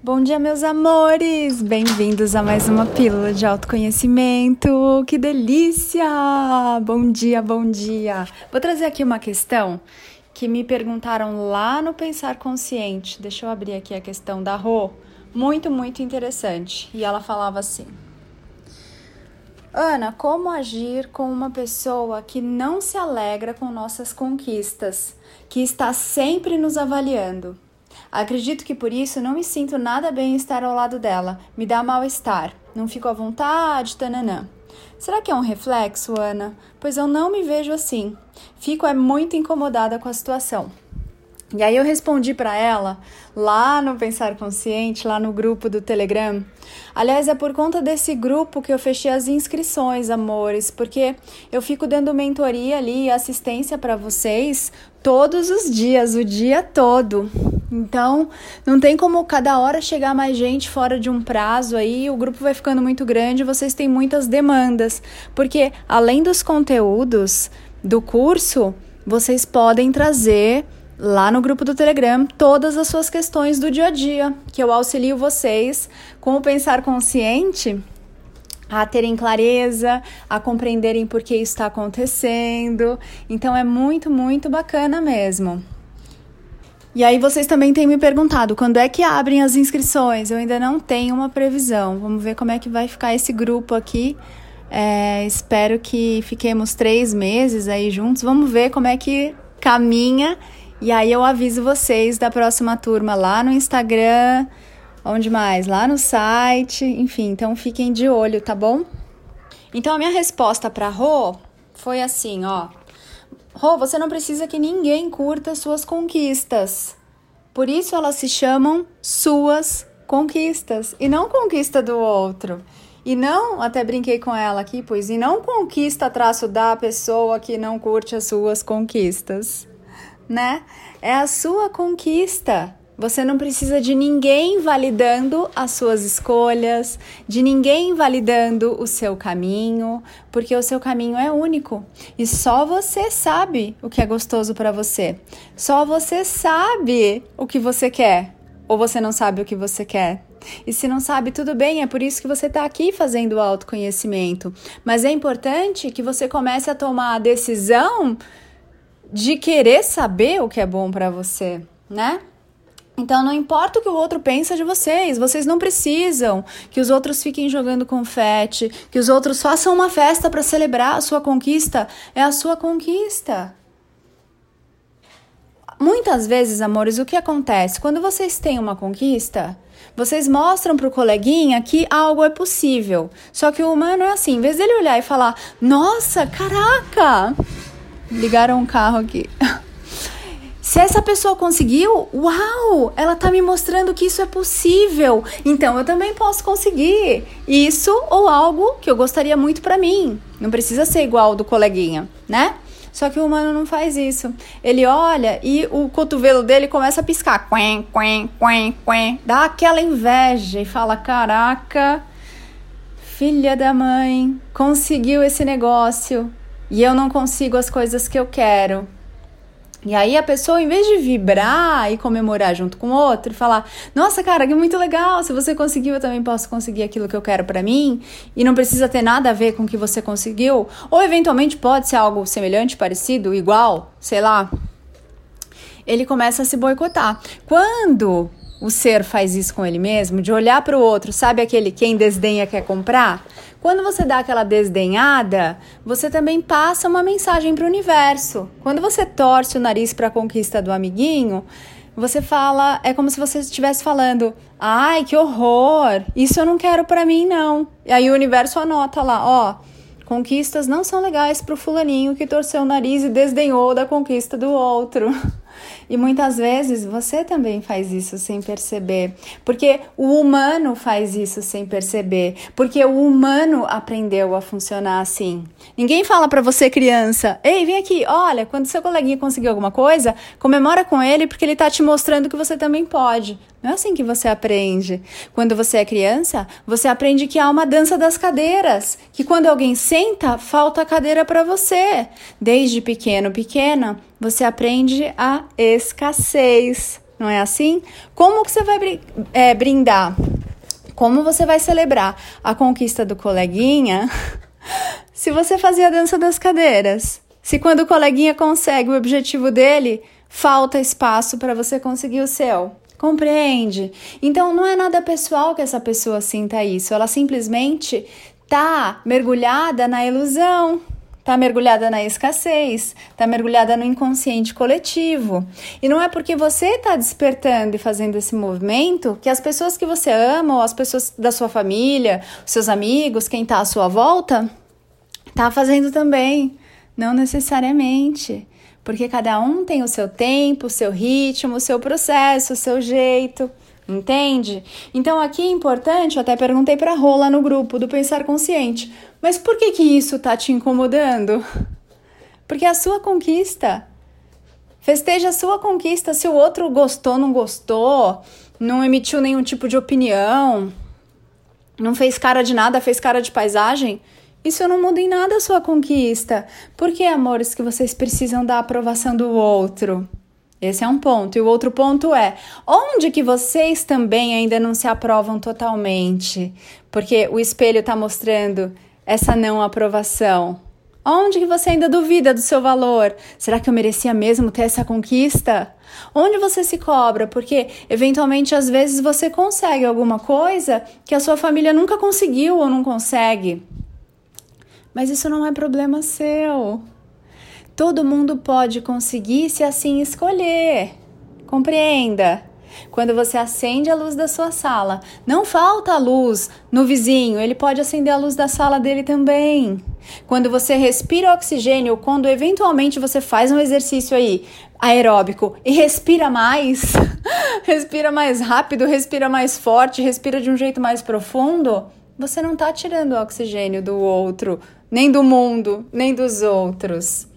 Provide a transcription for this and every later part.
Bom dia, meus amores! Bem-vindos a mais uma pílula de autoconhecimento. Que delícia! Bom dia, bom dia! Vou trazer aqui uma questão que me perguntaram lá no Pensar Consciente. Deixa eu abrir aqui a questão da Rô. Muito, muito interessante. E ela falava assim: Ana, como agir com uma pessoa que não se alegra com nossas conquistas, que está sempre nos avaliando? Acredito que por isso não me sinto nada bem estar ao lado dela. Me dá mal-estar. Não fico à vontade, tananã. Será que é um reflexo, Ana? Pois eu não me vejo assim. Fico é muito incomodada com a situação. E aí eu respondi para ela lá no Pensar Consciente, lá no grupo do Telegram. Aliás, é por conta desse grupo que eu fechei as inscrições, amores, porque eu fico dando mentoria ali, assistência para vocês todos os dias, o dia todo. Então, não tem como cada hora chegar mais gente fora de um prazo aí, o grupo vai ficando muito grande, vocês têm muitas demandas, porque além dos conteúdos do curso, vocês podem trazer lá no grupo do Telegram todas as suas questões do dia a dia, que eu auxilio vocês com o pensar consciente a terem clareza, a compreenderem por que isso está acontecendo. Então é muito, muito bacana mesmo. E aí vocês também têm me perguntado quando é que abrem as inscrições. Eu ainda não tenho uma previsão. Vamos ver como é que vai ficar esse grupo aqui. É, espero que fiquemos três meses aí juntos. Vamos ver como é que caminha e aí eu aviso vocês da próxima turma lá no Instagram, onde mais? Lá no site, enfim, então fiquem de olho, tá bom? Então a minha resposta para Rô foi assim, ó. Rô, você não precisa que ninguém curta suas conquistas. Por isso elas se chamam suas conquistas e não conquista do outro. E não, até brinquei com ela aqui, pois, e não conquista traço da pessoa que não curte as suas conquistas né? É a sua conquista. Você não precisa de ninguém validando as suas escolhas, de ninguém validando o seu caminho, porque o seu caminho é único e só você sabe o que é gostoso para você. Só você sabe o que você quer ou você não sabe o que você quer. E se não sabe, tudo bem, é por isso que você está aqui fazendo o autoconhecimento. Mas é importante que você comece a tomar a decisão de querer saber o que é bom para você, né? Então não importa o que o outro pensa de vocês, vocês não precisam que os outros fiquem jogando confete, que os outros façam uma festa para celebrar a sua conquista, é a sua conquista. Muitas vezes, amores, o que acontece? Quando vocês têm uma conquista, vocês mostram pro coleguinha que algo é possível. Só que o humano é assim, em vez dele olhar e falar: "Nossa, caraca, Ligaram um carro aqui. Se essa pessoa conseguiu, uau, ela tá me mostrando que isso é possível. Então eu também posso conseguir isso ou algo que eu gostaria muito para mim. Não precisa ser igual do coleguinha, né? Só que o humano não faz isso. Ele olha e o cotovelo dele começa a piscar. Quen, quen, quen, quen. Dá aquela inveja e fala: Caraca, filha da mãe, conseguiu esse negócio e eu não consigo as coisas que eu quero. E aí a pessoa, em vez de vibrar e comemorar junto com o outro, falar: "Nossa, cara, que muito legal, se você conseguiu, eu também posso conseguir aquilo que eu quero para mim", e não precisa ter nada a ver com o que você conseguiu, ou eventualmente pode ser algo semelhante, parecido, igual, sei lá. Ele começa a se boicotar. Quando o ser faz isso com ele mesmo, de olhar para o outro, sabe aquele quem desdenha quer comprar? Quando você dá aquela desdenhada, você também passa uma mensagem para o universo. Quando você torce o nariz para a conquista do amiguinho, você fala, é como se você estivesse falando: "Ai, que horror! Isso eu não quero para mim não". E aí o universo anota lá, ó, conquistas não são legais para o fulaninho que torceu o nariz e desdenhou da conquista do outro. E muitas vezes você também faz isso sem perceber, porque o humano faz isso sem perceber, porque o humano aprendeu a funcionar assim. Ninguém fala para você, criança, ei, vem aqui, olha, quando seu coleguinha conseguiu alguma coisa, comemora com ele porque ele tá te mostrando que você também pode. Não é assim que você aprende. Quando você é criança, você aprende que há uma dança das cadeiras, que quando alguém senta, falta a cadeira para você. Desde pequeno, pequena, você aprende a escassez. Não é assim? Como que você vai é, brindar? Como você vai celebrar a conquista do coleguinha se você fazia a dança das cadeiras? Se quando o coleguinha consegue o objetivo dele, falta espaço para você conseguir o seu. Compreende? Então não é nada pessoal que essa pessoa sinta isso, ela simplesmente tá mergulhada na ilusão, tá mergulhada na escassez, tá mergulhada no inconsciente coletivo. E não é porque você está despertando e fazendo esse movimento que as pessoas que você ama, ou as pessoas da sua família, seus amigos, quem está à sua volta, tá fazendo também. Não necessariamente porque cada um tem o seu tempo, o seu ritmo, o seu processo, o seu jeito. Entende? Então aqui é importante, eu até perguntei para Rola no grupo do Pensar Consciente, mas por que que isso tá te incomodando? Porque a sua conquista. Festeja a sua conquista. Se o outro gostou, não gostou, não emitiu nenhum tipo de opinião, não fez cara de nada, fez cara de paisagem, isso não muda em nada a sua conquista. Por que, amores, que vocês precisam da aprovação do outro? Esse é um ponto. E o outro ponto é: onde que vocês também ainda não se aprovam totalmente? Porque o espelho está mostrando essa não aprovação. Onde que você ainda duvida do seu valor? Será que eu merecia mesmo ter essa conquista? Onde você se cobra? Porque eventualmente às vezes você consegue alguma coisa que a sua família nunca conseguiu ou não consegue. Mas isso não é problema seu. Todo mundo pode conseguir se assim escolher. Compreenda? Quando você acende a luz da sua sala, não falta luz no vizinho, ele pode acender a luz da sala dele também. Quando você respira oxigênio, quando eventualmente você faz um exercício aí aeróbico e respira mais, respira mais rápido, respira mais forte, respira de um jeito mais profundo, você não está tirando o oxigênio do outro, nem do mundo, nem dos outros.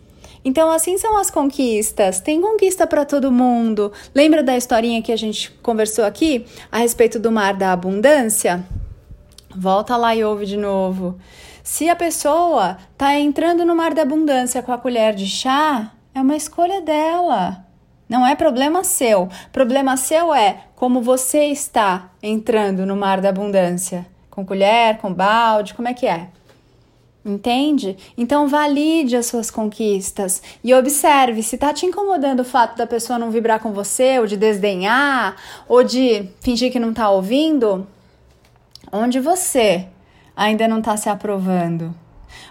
Então, assim são as conquistas. Tem conquista para todo mundo. Lembra da historinha que a gente conversou aqui a respeito do mar da abundância? Volta lá e ouve de novo. Se a pessoa está entrando no mar da abundância com a colher de chá, é uma escolha dela. Não é problema seu. Problema seu é como você está entrando no mar da abundância. Com colher, com balde, como é que é? Entende? Então valide as suas conquistas e observe se tá te incomodando o fato da pessoa não vibrar com você, ou de desdenhar, ou de fingir que não tá ouvindo, onde você ainda não tá se aprovando.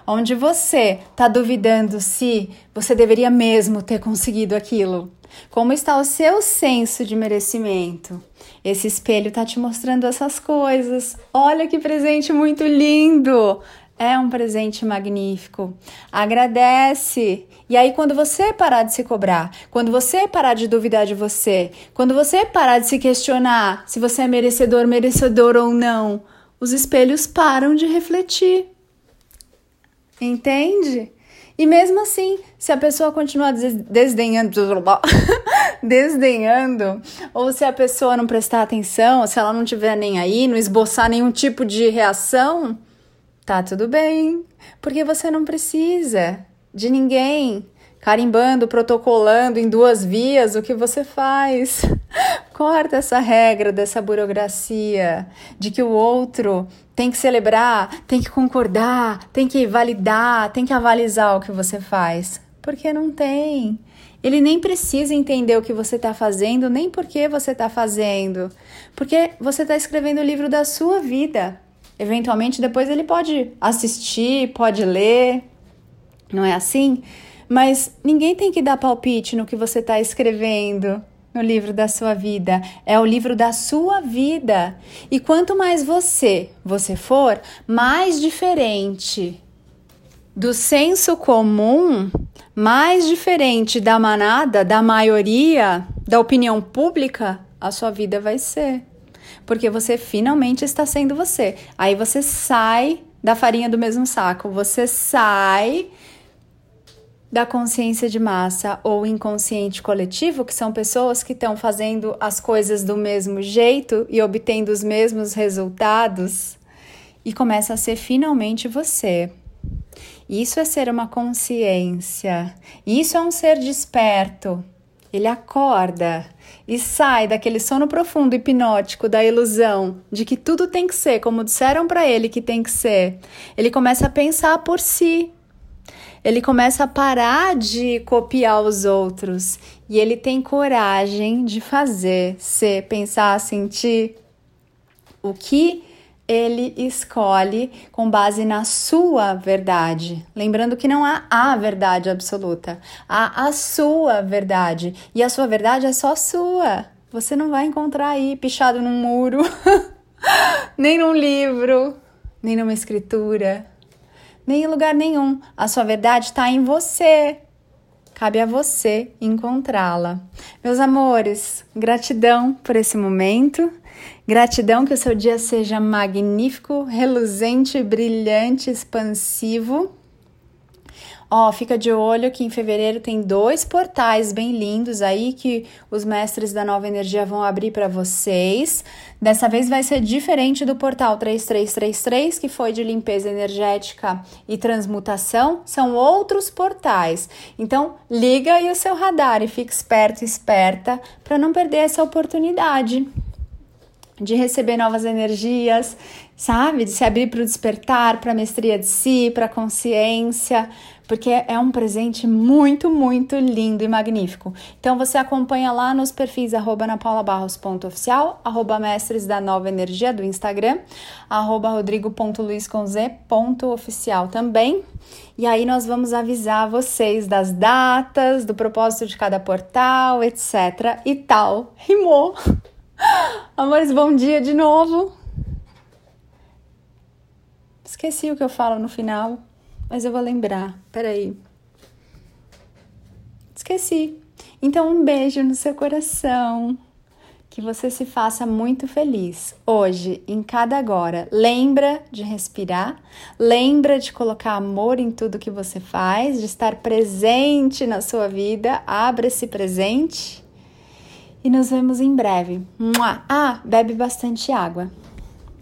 Onde você tá duvidando se você deveria mesmo ter conseguido aquilo. Como está o seu senso de merecimento? Esse espelho tá te mostrando essas coisas. Olha que presente muito lindo! É um presente magnífico. Agradece. E aí, quando você parar de se cobrar, quando você parar de duvidar de você, quando você parar de se questionar se você é merecedor, merecedor ou não, os espelhos param de refletir. Entende? E mesmo assim, se a pessoa continuar desdenhando, desdenhando, ou se a pessoa não prestar atenção, se ela não tiver nem aí, não esboçar nenhum tipo de reação, tá tudo bem, porque você não precisa de ninguém carimbando, protocolando em duas vias o que você faz. Corta essa regra dessa burocracia de que o outro tem que celebrar, tem que concordar, tem que validar, tem que avalizar o que você faz. Porque não tem. Ele nem precisa entender o que você está fazendo, nem por que você está fazendo. Porque você está escrevendo o livro da sua vida. Eventualmente, depois ele pode assistir, pode ler, não é assim? Mas ninguém tem que dar palpite no que você está escrevendo no livro da sua vida. É o livro da sua vida. E quanto mais você, você for, mais diferente do senso comum, mais diferente da manada, da maioria, da opinião pública, a sua vida vai ser porque você finalmente está sendo você. Aí você sai da farinha do mesmo saco, você sai da consciência de massa ou inconsciente coletivo, que são pessoas que estão fazendo as coisas do mesmo jeito e obtendo os mesmos resultados, e começa a ser finalmente você. Isso é ser uma consciência. Isso é um ser desperto. Ele acorda e sai daquele sono profundo hipnótico da ilusão de que tudo tem que ser como disseram para ele que tem que ser. Ele começa a pensar por si. Ele começa a parar de copiar os outros e ele tem coragem de fazer, ser, pensar, sentir o que ele escolhe com base na sua verdade. Lembrando que não há a verdade absoluta, há a sua verdade. E a sua verdade é só sua. Você não vai encontrar aí pichado num muro, nem num livro, nem numa escritura, nem em lugar nenhum. A sua verdade está em você. Cabe a você encontrá-la. Meus amores, gratidão por esse momento. Gratidão que o seu dia seja magnífico, reluzente, brilhante, expansivo. Ó, oh, fica de olho que em fevereiro tem dois portais bem lindos aí que os mestres da Nova Energia vão abrir para vocês. Dessa vez vai ser diferente do portal 3333, que foi de limpeza energética e transmutação, são outros portais. Então, liga aí o seu radar e fique esperto, esperta para não perder essa oportunidade de receber novas energias, sabe? De se abrir para o despertar, para a mestria de si, para a consciência, porque é um presente muito, muito lindo e magnífico. Então você acompanha lá nos perfis arroba napaulabarros.oficial, arroba mestres da nova energia do Instagram, arroba rodrigo.luizconz.oficial também. E aí nós vamos avisar vocês das datas, do propósito de cada portal, etc. e tal. Rimou! Amores, bom dia de novo. Esqueci o que eu falo no final, mas eu vou lembrar. Peraí. Esqueci. Então, um beijo no seu coração. Que você se faça muito feliz hoje, em cada agora. Lembra de respirar, lembra de colocar amor em tudo que você faz, de estar presente na sua vida. Abra esse presente e nos vemos em breve. Ah, bebe bastante água.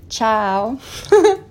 Tchau!